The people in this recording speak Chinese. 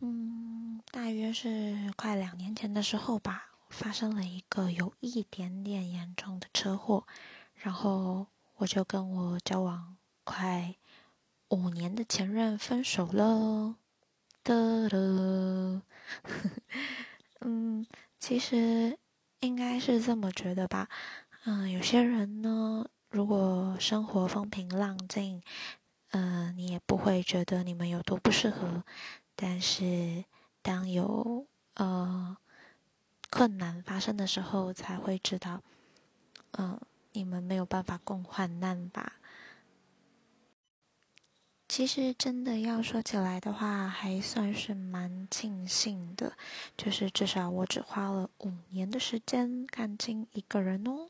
嗯，大约是快两年前的时候吧，发生了一个有一点点严重的车祸，然后我就跟我交往快五年的前任分手了。的了，嗯，其实应该是这么觉得吧。嗯，有些人呢，如果生活风平浪静，嗯，你也不会觉得你们有多不适合。但是，当有呃困难发生的时候，才会知道，嗯，你们没有办法共患难吧。其实，真的要说起来的话，还算是蛮庆幸的，就是至少我只花了五年的时间看清一个人哦。